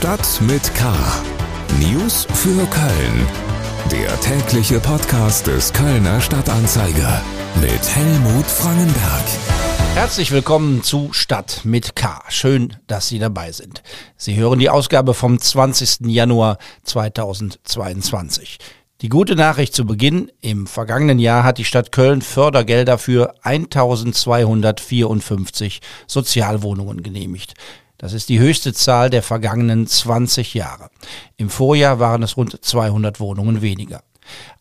Stadt mit K. News für Köln. Der tägliche Podcast des Kölner Stadtanzeiger mit Helmut Frangenberg. Herzlich willkommen zu Stadt mit K. Schön, dass Sie dabei sind. Sie hören die Ausgabe vom 20. Januar 2022. Die gute Nachricht zu Beginn. Im vergangenen Jahr hat die Stadt Köln Fördergelder für 1254 Sozialwohnungen genehmigt. Das ist die höchste Zahl der vergangenen 20 Jahre. Im Vorjahr waren es rund 200 Wohnungen weniger.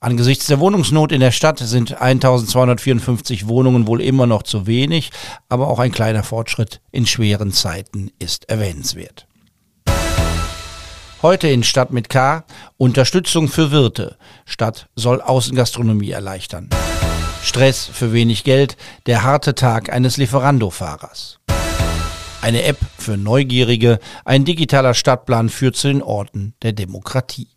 Angesichts der Wohnungsnot in der Stadt sind 1254 Wohnungen wohl immer noch zu wenig, aber auch ein kleiner Fortschritt in schweren Zeiten ist erwähnenswert. Heute in Stadt mit K. Unterstützung für Wirte. Stadt soll Außengastronomie erleichtern. Stress für wenig Geld. Der harte Tag eines Lieferando-Fahrers. Eine App für Neugierige. Ein digitaler Stadtplan führt zu den Orten der Demokratie.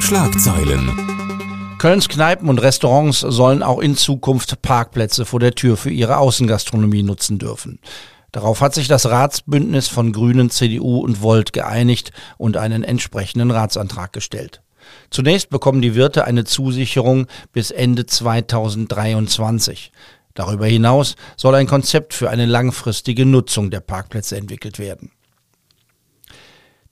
Schlagzeilen. Kölns Kneipen und Restaurants sollen auch in Zukunft Parkplätze vor der Tür für ihre Außengastronomie nutzen dürfen. Darauf hat sich das Ratsbündnis von Grünen, CDU und Volt geeinigt und einen entsprechenden Ratsantrag gestellt. Zunächst bekommen die Wirte eine Zusicherung bis Ende 2023. Darüber hinaus soll ein Konzept für eine langfristige Nutzung der Parkplätze entwickelt werden.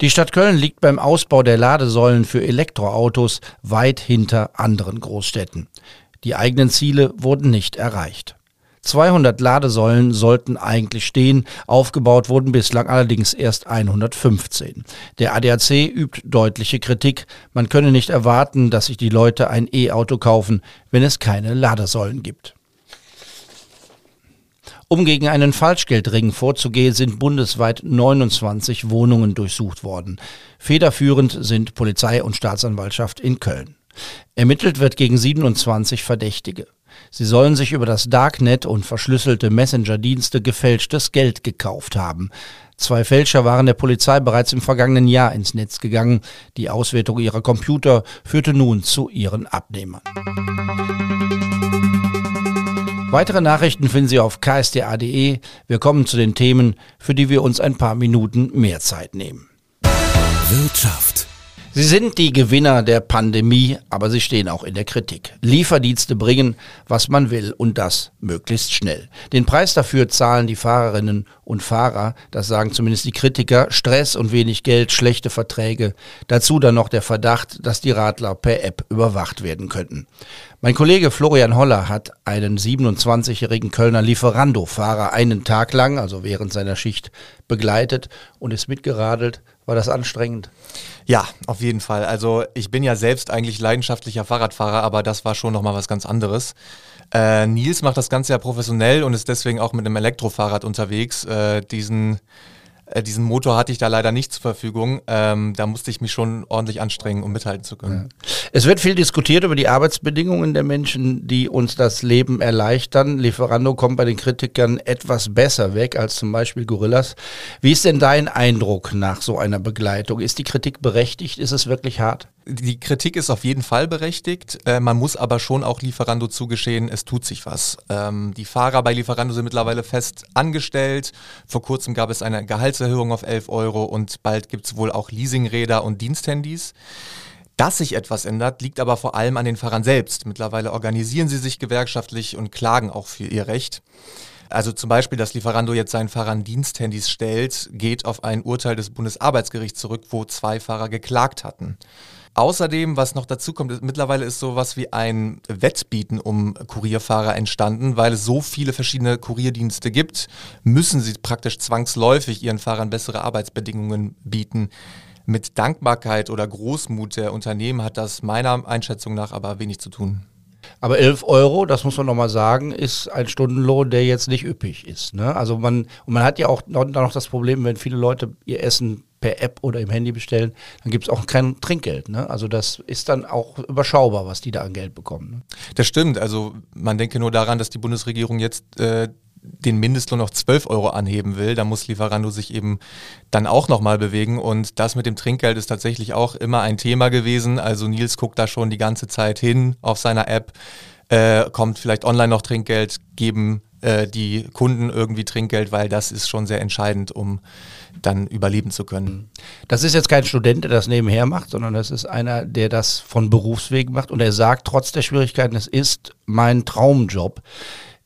Die Stadt Köln liegt beim Ausbau der Ladesäulen für Elektroautos weit hinter anderen Großstädten. Die eigenen Ziele wurden nicht erreicht. 200 Ladesäulen sollten eigentlich stehen, aufgebaut wurden bislang allerdings erst 115. Der ADAC übt deutliche Kritik, man könne nicht erwarten, dass sich die Leute ein E-Auto kaufen, wenn es keine Ladesäulen gibt. Um gegen einen Falschgeldring vorzugehen, sind bundesweit 29 Wohnungen durchsucht worden. Federführend sind Polizei und Staatsanwaltschaft in Köln. Ermittelt wird gegen 27 Verdächtige. Sie sollen sich über das Darknet und verschlüsselte Messenger-Dienste gefälschtes Geld gekauft haben. Zwei Fälscher waren der Polizei bereits im vergangenen Jahr ins Netz gegangen. Die Auswertung ihrer Computer führte nun zu ihren Abnehmern. Weitere Nachrichten finden Sie auf ksta.de. Wir kommen zu den Themen, für die wir uns ein paar Minuten mehr Zeit nehmen. Wirtschaft. Sie sind die Gewinner der Pandemie, aber sie stehen auch in der Kritik. Lieferdienste bringen, was man will und das möglichst schnell. Den Preis dafür zahlen die Fahrerinnen und Fahrer, das sagen zumindest die Kritiker, Stress und wenig Geld, schlechte Verträge. Dazu dann noch der Verdacht, dass die Radler per App überwacht werden könnten. Mein Kollege Florian Holler hat einen 27-jährigen Kölner Lieferando-Fahrer einen Tag lang, also während seiner Schicht, begleitet und ist mitgeradelt. War das anstrengend? Ja, auf jeden Fall. Also ich bin ja selbst eigentlich leidenschaftlicher Fahrradfahrer, aber das war schon nochmal was ganz anderes. Äh, Nils macht das Ganze ja professionell und ist deswegen auch mit einem Elektrofahrrad unterwegs. Äh, diesen äh, diesen Motor hatte ich da leider nicht zur Verfügung. Ähm, da musste ich mich schon ordentlich anstrengen, um mithalten zu können. Ja. Es wird viel diskutiert über die Arbeitsbedingungen der Menschen, die uns das Leben erleichtern. Lieferando kommt bei den Kritikern etwas besser weg als zum Beispiel Gorillas. Wie ist denn dein Eindruck nach so einer Begleitung? Ist die Kritik berechtigt? Ist es wirklich hart? Die Kritik ist auf jeden Fall berechtigt. Äh, man muss aber schon auch Lieferando zugestehen, es tut sich was. Ähm, die Fahrer bei Lieferando sind mittlerweile fest angestellt. Vor kurzem gab es eine Gehaltserhöhung auf 11 Euro und bald gibt es wohl auch Leasingräder und Diensthandys. Dass sich etwas ändert, liegt aber vor allem an den Fahrern selbst. Mittlerweile organisieren sie sich gewerkschaftlich und klagen auch für ihr Recht. Also zum Beispiel, dass Lieferando jetzt seinen Fahrern Diensthandys stellt, geht auf ein Urteil des Bundesarbeitsgerichts zurück, wo zwei Fahrer geklagt hatten. Außerdem, was noch dazu kommt, ist, mittlerweile ist sowas wie ein Wettbieten um Kurierfahrer entstanden, weil es so viele verschiedene Kurierdienste gibt, müssen sie praktisch zwangsläufig ihren Fahrern bessere Arbeitsbedingungen bieten. Mit Dankbarkeit oder Großmut der Unternehmen hat das meiner Einschätzung nach aber wenig zu tun. Aber 11 Euro, das muss man nochmal sagen, ist ein Stundenlohn, der jetzt nicht üppig ist. Ne? Also man, und man hat ja auch noch, noch das Problem, wenn viele Leute ihr Essen per App oder im Handy bestellen, dann gibt es auch kein Trinkgeld. Ne? Also das ist dann auch überschaubar, was die da an Geld bekommen. Ne? Das stimmt. Also man denke nur daran, dass die Bundesregierung jetzt äh, den Mindestlohn auf 12 Euro anheben will, da muss Lieferando sich eben dann auch nochmal bewegen. Und das mit dem Trinkgeld ist tatsächlich auch immer ein Thema gewesen. Also Nils guckt da schon die ganze Zeit hin auf seiner App. Äh, kommt vielleicht online noch Trinkgeld, geben äh, die Kunden irgendwie Trinkgeld, weil das ist schon sehr entscheidend, um dann überleben zu können. Das ist jetzt kein Student, der das nebenher macht, sondern das ist einer, der das von Berufswegen macht und er sagt trotz der Schwierigkeiten, es ist mein Traumjob.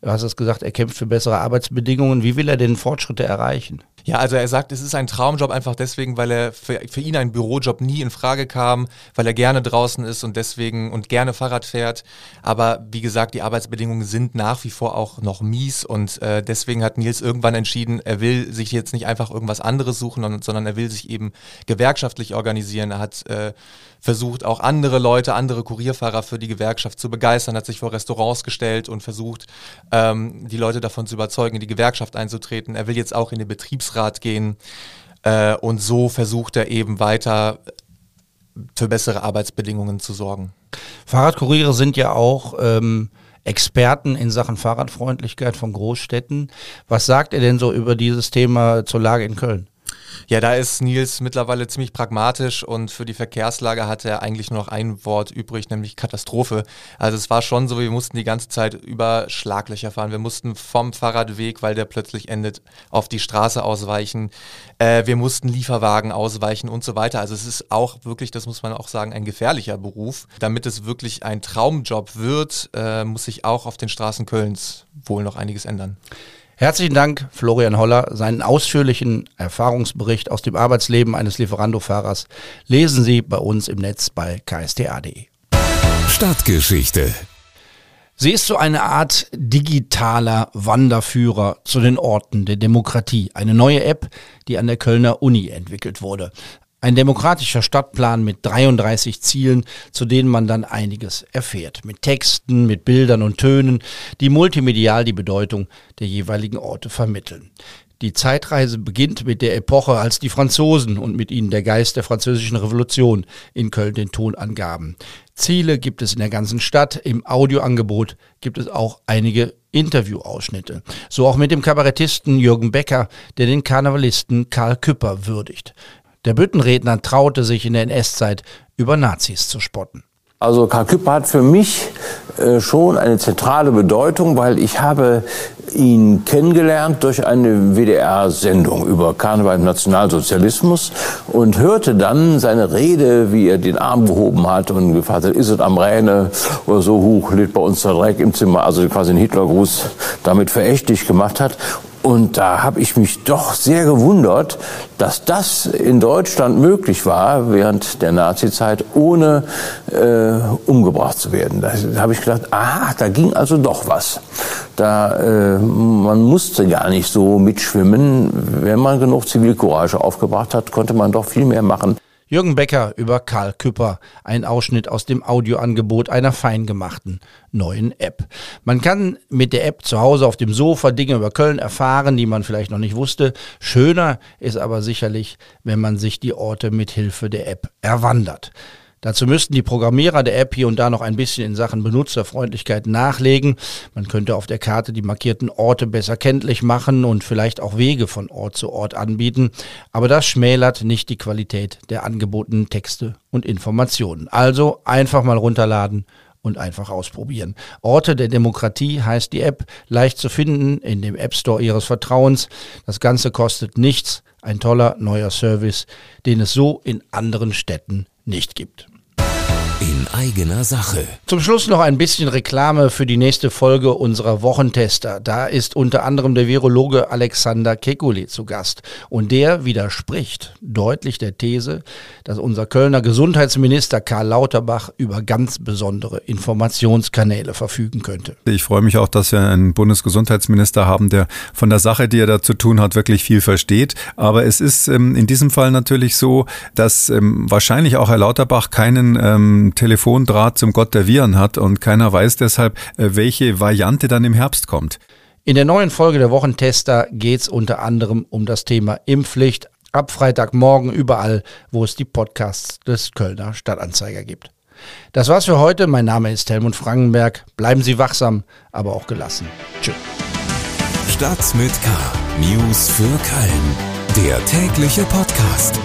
Du hast es gesagt, er kämpft für bessere Arbeitsbedingungen. Wie will er denn Fortschritte erreichen? Ja, also er sagt, es ist ein Traumjob einfach deswegen, weil er für, für, ihn ein Bürojob nie in Frage kam, weil er gerne draußen ist und deswegen und gerne Fahrrad fährt. Aber wie gesagt, die Arbeitsbedingungen sind nach wie vor auch noch mies und äh, deswegen hat Nils irgendwann entschieden, er will sich jetzt nicht einfach irgendwas anderes suchen, sondern er will sich eben gewerkschaftlich organisieren. Er hat äh, versucht, auch andere Leute, andere Kurierfahrer für die Gewerkschaft zu begeistern, hat sich vor Restaurants gestellt und versucht, ähm, die Leute davon zu überzeugen, in die Gewerkschaft einzutreten. Er will jetzt auch in den Betriebsrat gehen äh, und so versucht er eben weiter für bessere Arbeitsbedingungen zu sorgen. Fahrradkuriere sind ja auch ähm, Experten in Sachen Fahrradfreundlichkeit von Großstädten. Was sagt er denn so über dieses Thema zur Lage in Köln? Ja, da ist Nils mittlerweile ziemlich pragmatisch und für die Verkehrslage hat er eigentlich nur noch ein Wort übrig, nämlich Katastrophe. Also es war schon so, wir mussten die ganze Zeit über Schlaglöcher fahren. Wir mussten vom Fahrradweg, weil der plötzlich endet, auf die Straße ausweichen. Äh, wir mussten Lieferwagen ausweichen und so weiter. Also es ist auch wirklich, das muss man auch sagen, ein gefährlicher Beruf. Damit es wirklich ein Traumjob wird, äh, muss sich auch auf den Straßen Kölns wohl noch einiges ändern. Herzlichen Dank, Florian Holler. Seinen ausführlichen Erfahrungsbericht aus dem Arbeitsleben eines Lieferando-Fahrers lesen Sie bei uns im Netz bei ksta.de. Stadtgeschichte. Sie ist so eine Art digitaler Wanderführer zu den Orten der Demokratie. Eine neue App, die an der Kölner Uni entwickelt wurde. Ein demokratischer Stadtplan mit 33 Zielen, zu denen man dann einiges erfährt. Mit Texten, mit Bildern und Tönen, die multimedial die Bedeutung der jeweiligen Orte vermitteln. Die Zeitreise beginnt mit der Epoche, als die Franzosen und mit ihnen der Geist der französischen Revolution in Köln den Ton angaben. Ziele gibt es in der ganzen Stadt. Im Audioangebot gibt es auch einige Interviewausschnitte. So auch mit dem Kabarettisten Jürgen Becker, der den Karnevalisten Karl Küpper würdigt. Der Büttenredner traute sich in der NS-Zeit über Nazis zu spotten. Also Karl Küpper hat für mich äh, schon eine zentrale Bedeutung, weil ich habe ihn kennengelernt durch eine WDR-Sendung über Karneval im Nationalsozialismus und hörte dann seine Rede, wie er den Arm gehoben hat und gefragt hat, ist es am Rheine oder so, hoch, liegt bei uns der Dreck im Zimmer, also quasi einen Hitlergruß damit verächtlich gemacht hat. Und da habe ich mich doch sehr gewundert, dass das in Deutschland möglich war während der Nazizeit, ohne äh, umgebracht zu werden. Da habe ich gedacht, ah, da ging also doch was. Da, äh, man musste gar nicht so mitschwimmen. Wenn man genug Zivilcourage aufgebracht hat, konnte man doch viel mehr machen. Jürgen Becker über Karl Küpper, ein Ausschnitt aus dem Audioangebot einer feingemachten neuen App. Man kann mit der App zu Hause auf dem Sofa Dinge über Köln erfahren, die man vielleicht noch nicht wusste. Schöner ist aber sicherlich, wenn man sich die Orte mit Hilfe der App erwandert. Dazu müssten die Programmierer der App hier und da noch ein bisschen in Sachen Benutzerfreundlichkeit nachlegen. Man könnte auf der Karte die markierten Orte besser kenntlich machen und vielleicht auch Wege von Ort zu Ort anbieten. Aber das schmälert nicht die Qualität der angebotenen Texte und Informationen. Also einfach mal runterladen und einfach ausprobieren. Orte der Demokratie heißt die App, leicht zu finden in dem App Store Ihres Vertrauens. Das Ganze kostet nichts. Ein toller neuer Service, den es so in anderen Städten nicht gibt eigener Sache. Zum Schluss noch ein bisschen Reklame für die nächste Folge unserer Wochentester. Da ist unter anderem der Virologe Alexander Kekulé zu Gast. Und der widerspricht deutlich der These, dass unser Kölner Gesundheitsminister Karl Lauterbach über ganz besondere Informationskanäle verfügen könnte. Ich freue mich auch, dass wir einen Bundesgesundheitsminister haben, der von der Sache, die er da zu tun hat, wirklich viel versteht. Aber es ist ähm, in diesem Fall natürlich so, dass ähm, wahrscheinlich auch Herr Lauterbach keinen ähm, Telefondraht zum Gott der Viren hat und keiner weiß deshalb, äh, welche Variante dann im Herbst kommt. In der neuen Folge der Wochentester geht es unter anderem um das Thema Impfpflicht. Ab Freitagmorgen überall, wo es die Podcasts des Kölner Stadtanzeiger gibt. Das war's für heute. Mein Name ist Helmut Frankenberg. Bleiben Sie wachsam, aber auch gelassen. Tschüss. Stadt mit K. News für Köln. Der tägliche Podcast.